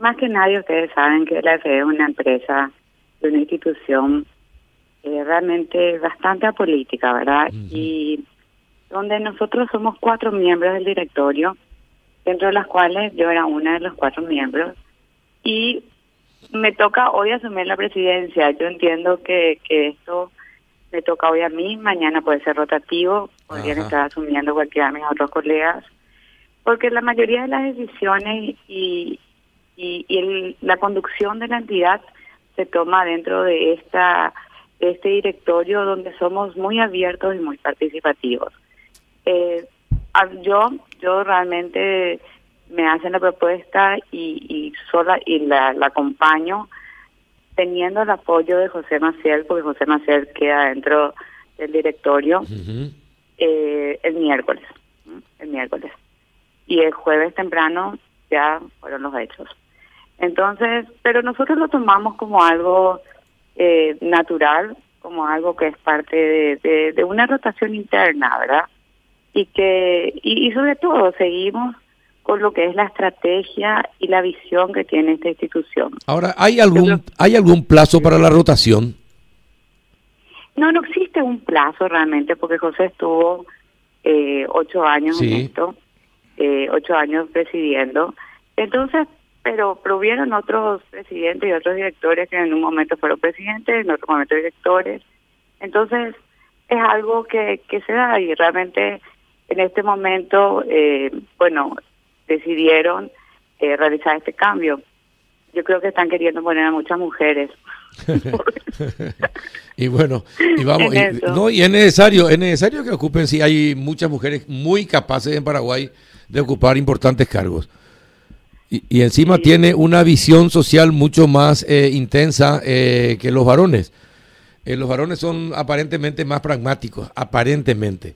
más que nadie ustedes saben que la FED es una empresa, una institución eh, realmente bastante apolítica, ¿verdad? Y donde nosotros somos cuatro miembros del directorio, dentro de las cuales yo era una de los cuatro miembros, y me toca hoy asumir la presidencia. Yo entiendo que, que esto me toca hoy a mí, mañana puede ser rotativo, podrían estar asumiendo cualquiera de mis otros colegas, porque la mayoría de las decisiones y, y, y la conducción de la entidad se toma dentro de esta de este directorio donde somos muy abiertos y muy participativos. Eh, yo yo realmente me hacen la propuesta y, y sola y la, la acompaño teniendo el apoyo de José Maciel, porque José Maciel queda dentro del directorio eh, el miércoles, el miércoles. Y el jueves temprano ya fueron los hechos. Entonces, pero nosotros lo tomamos como algo eh, natural, como algo que es parte de, de, una rotación interna, ¿verdad? Y que, y sobre todo, seguimos con lo que es la estrategia y la visión que tiene esta institución. Ahora, ¿hay algún, ¿hay algún plazo para la rotación? No, no existe un plazo realmente, porque José estuvo eh, ocho años en esto, eh, ocho años presidiendo. Entonces, pero, hubieron otros presidentes y otros directores que en un momento fueron presidentes, en otro momento directores. Entonces, es algo que, que se da y realmente en este momento, eh, bueno, decidieron eh, realizar este cambio. Yo creo que están queriendo poner a muchas mujeres. y bueno, y vamos, y, no, y es necesario, es necesario que ocupen, si hay muchas mujeres muy capaces en Paraguay de ocupar importantes cargos. Y, encima tiene una visión social mucho más eh, intensa eh, que los varones. los varones son aparentemente más pragmáticos, aparentemente.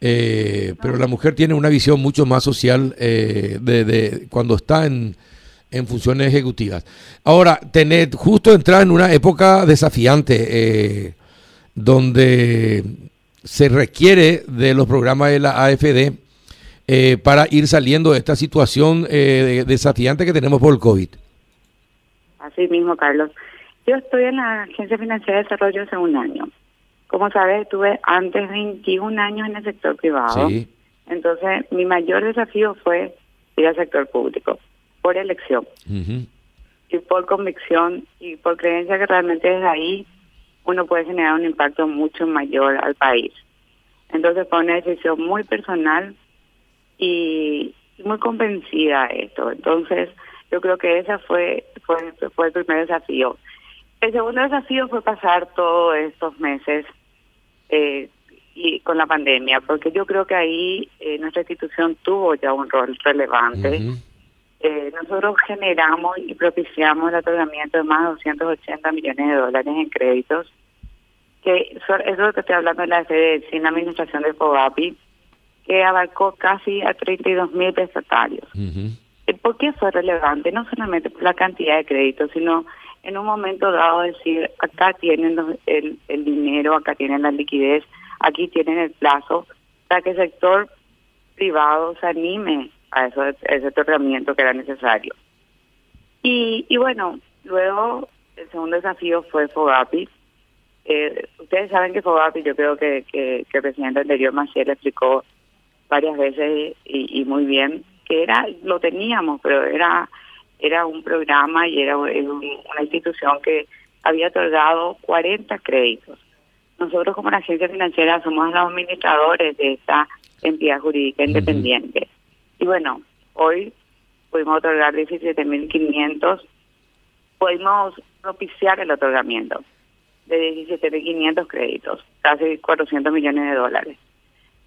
Eh, pero la mujer tiene una visión mucho más social eh, de, cuando está en, en, funciones ejecutivas. Ahora, tener, justo entrar en una época desafiante eh, donde se requiere de los programas de la AFD para ir saliendo de esta situación desafiante que tenemos por el COVID. Así mismo, Carlos. Yo estoy en la Agencia Financiera de Desarrollo hace un año. Como sabes, estuve antes 21 años en el sector privado. Entonces, mi mayor desafío fue ir al sector público, por elección. Y por convicción y por creencia que realmente desde ahí uno puede generar un impacto mucho mayor al país. Entonces fue una decisión muy personal y muy convencida de esto. Entonces yo creo que ese fue, fue, fue el primer desafío. El segundo desafío fue pasar todos estos meses eh, y con la pandemia, porque yo creo que ahí eh, nuestra institución tuvo ya un rol relevante. eh, nosotros generamos y propiciamos el otorgamiento de más de 280 millones de dólares en créditos, que eso, es lo que estoy hablando de la sede sin administración de FOGAPI, que abarcó casi a 32 mil prestatarios. ¿Por qué fue relevante? No solamente por la cantidad de créditos, sino en un momento dado decir, acá tienen el, el dinero, acá tienen la liquidez, aquí tienen el plazo, para que el sector privado se anime a, eso, ese otorgamiento que era necesario. Y, y bueno, luego el segundo desafío fue FOGAPI. Eh, ustedes saben que FOGAPI, yo creo que, que, que el presidente anterior Maciel explicó varias veces y, y muy bien que era lo teníamos, pero era era un programa y era una institución que había otorgado 40 créditos. Nosotros como la agencia financiera somos los administradores de esta entidad jurídica independiente. Y bueno, hoy pudimos otorgar 17.500, pudimos propiciar el otorgamiento de 17.500 créditos, casi 400 millones de dólares.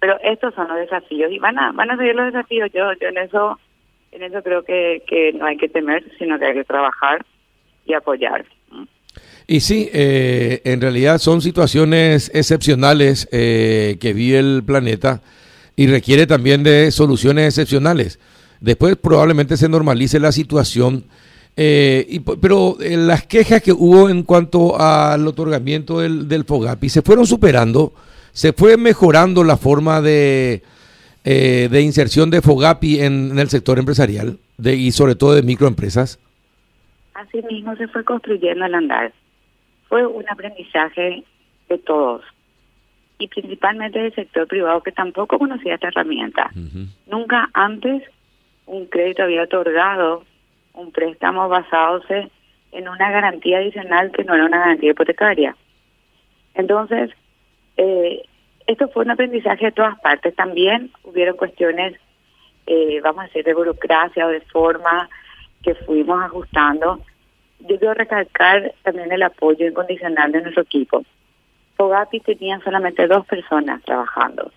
Pero estos son los desafíos y van a van a seguir los desafíos. Yo, yo en eso en eso creo que, que no hay que temer, sino que hay que trabajar y apoyar. Y sí, eh, en realidad son situaciones excepcionales eh, que vive el planeta y requiere también de soluciones excepcionales. Después probablemente se normalice la situación, eh, y, pero las quejas que hubo en cuanto al otorgamiento del, del FOGAPI se fueron superando, se fue mejorando la forma de eh, de inserción de FOGAPI en, el sector empresarial de, y sobre todo de microempresas? así mismo se fue construyendo el andar. Fue un aprendizaje de todos y principalmente del sector privado que tampoco conocía esta herramienta. Nunca antes un crédito había otorgado un préstamo basado en una garantía adicional que no era una garantía hipotecaria. Entonces, eh, esto fue un aprendizaje de todas partes. También hubieron cuestiones, eh, vamos a decir, de burocracia o de forma que fuimos ajustando. Yo quiero recalcar también el apoyo incondicional de nuestro equipo. Fogapi tenía solamente dos personas trabajando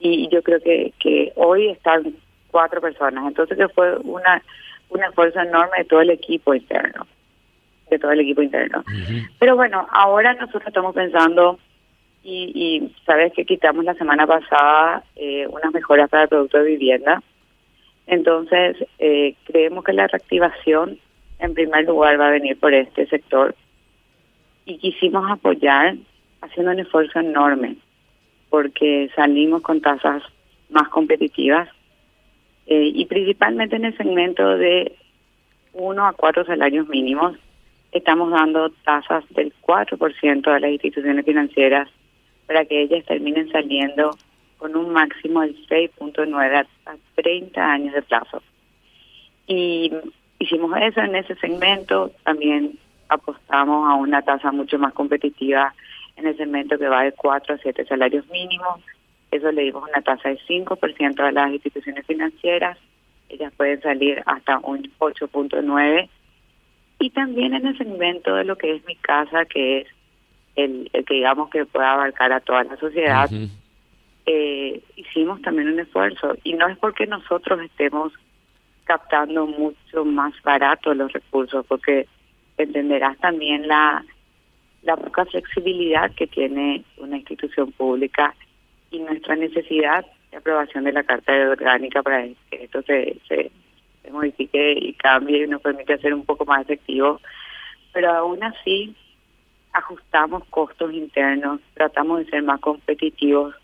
y yo creo que, que hoy están cuatro personas. Entonces que fue una un esfuerzo enorme de todo el equipo interno, de todo el equipo interno. Pero bueno, ahora nosotros estamos pensando y, y sabes que quitamos la semana pasada eh, unas mejoras para el producto de vivienda. Entonces, eh, creemos que la reactivación en primer lugar va a venir por este sector y quisimos apoyar haciendo un esfuerzo enorme porque salimos con tasas más competitivas eh, y principalmente en el segmento de uno a cuatro salarios mínimos estamos dando tasas del 4% a las instituciones financieras para que ellas terminen saliendo con un máximo del 6.9 a 30 años de plazo. Y hicimos eso en ese segmento, también apostamos a una tasa mucho más competitiva en el segmento que va de 4 a 7 salarios mínimos. Eso le dimos una tasa de 5% a las instituciones financieras. Ellas pueden salir hasta un 8.9. Y también en el segmento de lo que es mi casa, que es el, que digamos que pueda abarcar a toda la sociedad, eh, hicimos también un esfuerzo. Y no es porque nosotros estemos captando mucho más barato los recursos, porque entenderás también la, la poca flexibilidad que tiene una institución pública y nuestra necesidad de aprobación de la Carta de Orgánica para que esto se, se, se modifique y cambie y nos permite hacer un poco más efectivo. Pero aún así, ajustamos costos internos, tratamos de ser más competitivos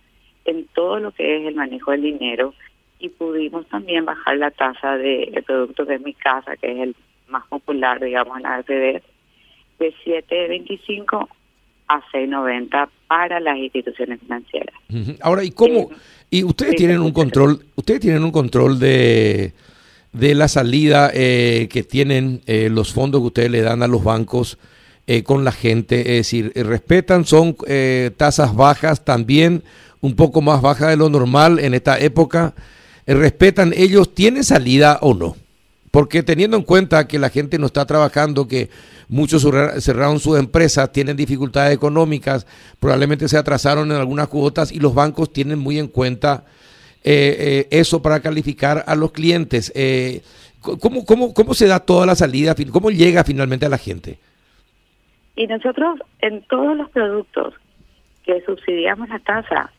en todo lo que es el manejo del dinero y pudimos también bajar la tasa del de producto de mi casa, que es el más popular, digamos, en la AFD, de 7.25 a 6.90 para las instituciones financieras. Ahora, ¿y cómo? y ustedes tienen un control, ustedes tienen un control de de la salida eh, que tienen eh, los fondos que ustedes le dan a los bancos eh, con la gente, es decir, eh, respetan, son eh, tasas bajas también, un poco más bajas de lo normal en esta época, respetan ellos, ¿tienen salida o no? Porque teniendo en cuenta que la gente no está trabajando, que muchos cerraron sus empresas, tienen dificultades económicas, probablemente se atrasaron en algunas cuotas y los bancos tienen muy en cuenta eso para calificar a los clientes. ¿cómo, cómo, ¿Cómo se da toda la salida? ¿Cómo llega finalmente a la gente? Y nosotros en todos los productos que subsidiamos la tasa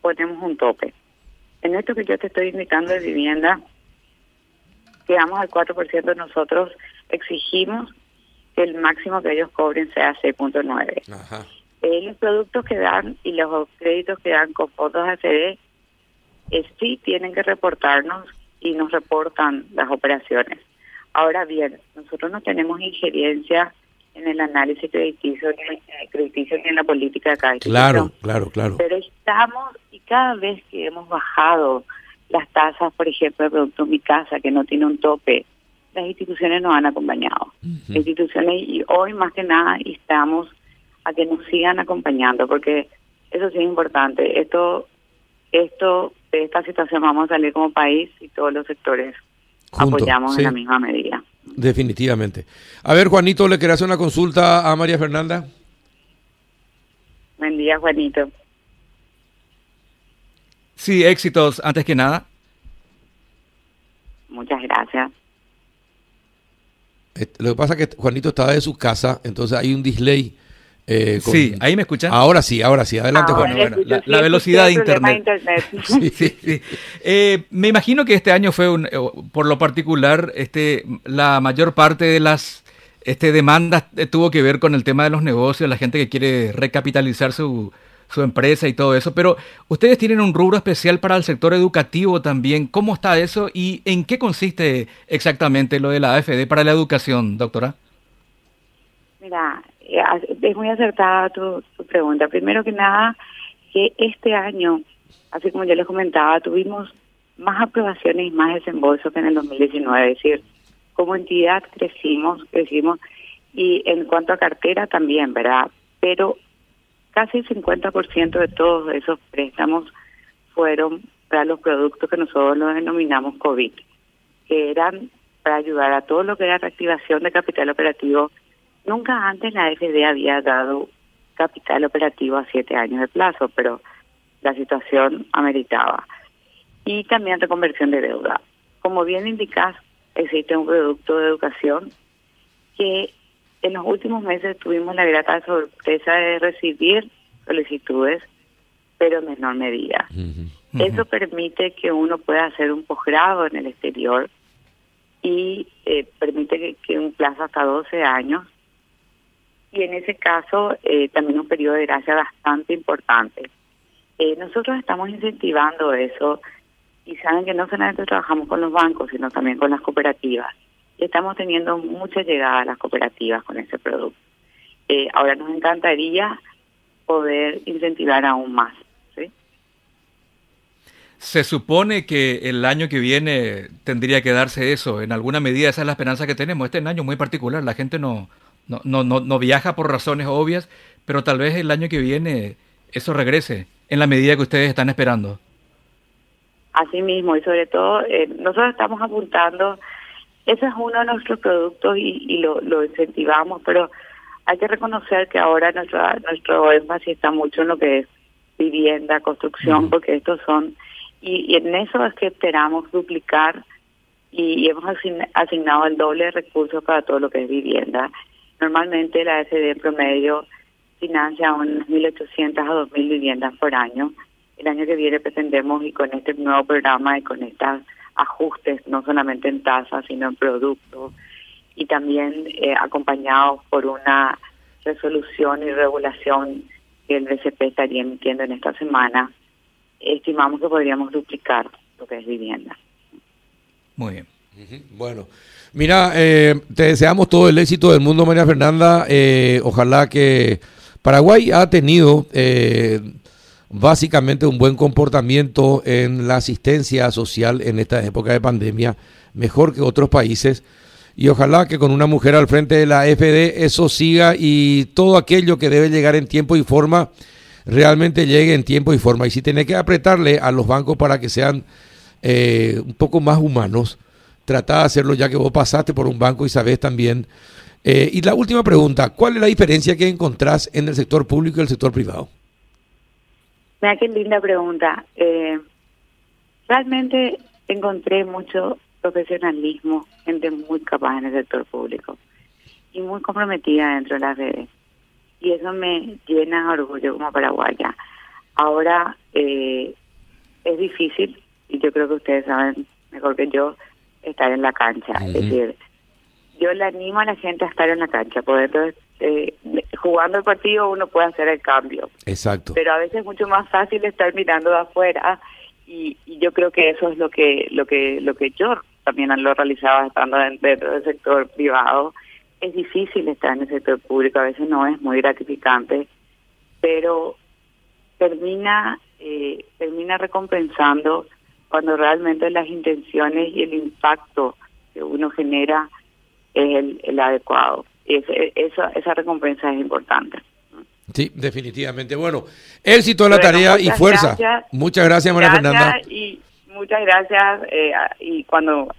ponemos un tope. En esto que yo te estoy indicando de vivienda, quedamos al 4%, nosotros exigimos que el máximo que ellos cobren sea 6.9. Eh, los productos que dan y los créditos que dan con fondos ACD eh, sí tienen que reportarnos y nos reportan las operaciones. Ahora bien, nosotros no tenemos injerencia en el análisis crediticio, crediticio ni en la política de cada Claro, claro, claro. Pero estamos, y cada vez que hemos bajado las tasas, por ejemplo, de producto Mi Casa, que no tiene un tope, las instituciones nos han acompañado. instituciones, y hoy más que nada estamos a que nos sigan acompañando, porque eso sí es importante. Esto, esto, de esta situación vamos a salir como país y todos los sectores apoyamos en la misma medida. Definitivamente. A ver, Juanito, ¿le quería hacer una consulta a María Fernanda? Buen día, Juanito. Sí, éxitos, antes que nada. Muchas gracias. Lo que pasa es que Juanito estaba de su casa, entonces hay un delay eh, sí, ahí me escuchan. Ahora sí, ahora sí, adelante. bueno, la, velocidad de internet. Eh, me imagino que este año fue, un, eh, por lo particular, este, la mayor parte de las este, demandas tuvo que ver con el tema de los negocios, la gente que quiere recapitalizar su, su empresa y todo eso. Pero ustedes tienen un rubro especial para el sector educativo también. ¿Cómo está eso y en qué consiste exactamente lo de la AFD para la educación, doctora? Mira, eh, es muy acertada tu, pregunta. Primero que nada, que este año, así como yo les comentaba, tuvimos más aprobaciones y más desembolsos que en el 2019. Es decir, como entidad crecimos, crecimos, y en cuanto a cartera también, ¿verdad? Pero casi el 50% de todos esos préstamos fueron para los productos que nosotros los denominamos COVID, que eran para ayudar a todo lo que era reactivación de capital operativo Nunca antes la FD había dado capital operativo a siete años de plazo, pero la situación ameritaba. Y también reconversión de deuda. Como bien indicas, existe un producto de educación que en los últimos meses tuvimos la grata sorpresa de recibir solicitudes, pero en menor medida. Eso permite que uno pueda hacer un posgrado en el exterior y eh, permite que, que un plazo hasta 12 años y en ese caso eh, también un periodo de gracia bastante importante. Eh, nosotros estamos incentivando eso y saben que no solamente trabajamos con los bancos, sino también con las cooperativas. Y estamos teniendo mucha llegada a las cooperativas con ese producto. Eh, ahora nos encantaría poder incentivar aún más. Se supone que el año que viene tendría que darse eso. En alguna medida esa es la esperanza que tenemos. Este es un año muy particular. La gente no, no, no, no, no viaja por razones obvias, pero tal vez el año que viene eso regrese en la medida que ustedes están esperando. Así mismo, y sobre todo, eh, nosotros estamos apuntando, ese es uno de nuestros productos y, y lo, lo incentivamos, pero hay que reconocer que ahora nuestro, nuestro énfasis está mucho en lo que es vivienda, construcción, porque estos son, y, y, en eso es que esperamos duplicar y, y hemos asignado el doble de recursos para todo lo que es vivienda. Normalmente la SD en promedio financia unas 1.800 a 2.000 viviendas por año. El año que viene pretendemos, y con este nuevo programa y con estos ajustes, no solamente en tasas, sino en productos, y también eh, acompañados por una resolución y regulación que el BCP estaría emitiendo en esta semana, estimamos que podríamos duplicar lo que es vivienda. Muy bien. Bueno, mira, eh, te deseamos todo el éxito del mundo, María Fernanda. Eh, ojalá que Paraguay ha tenido eh, básicamente un buen comportamiento en la asistencia social en esta época de pandemia, mejor que otros países. Y ojalá que con una mujer al frente de la FD eso siga y todo aquello que debe llegar en tiempo y forma realmente llegue en tiempo y forma. Y si tiene que apretarle a los bancos para que sean un poco más humanos, Trata de hacerlo ya que vos pasaste por un banco y sabés también. Eh, y la última pregunta, ¿cuál es la diferencia que encontrás en el sector público y el sector privado? Mira qué linda pregunta. Eh, realmente encontré mucho profesionalismo, gente muy capaz en el sector público y muy comprometida dentro de las redes. Y eso me llena orgullo como paraguaya. Ahora eh, es difícil, y yo creo que ustedes saben mejor que yo, estar en la cancha. Es decir, yo le animo a la gente a estar en la cancha, porque entonces eh, jugando el partido uno puede hacer el cambio. Exacto. Pero a veces es mucho más fácil estar mirando de afuera y, yo creo que eso es lo que lo que lo que yo también lo realizaba estando dentro del sector privado. Es difícil estar en el sector público, a veces no es muy gratificante, pero termina eh, termina recompensando cuando realmente las intenciones y el impacto que uno genera es el, adecuado. esa, esa recompensa es importante. Sí, definitivamente. Bueno, éxito en la tarea y fuerza. muchas gracias, María Fernanda. Y muchas gracias. Eh, y cuando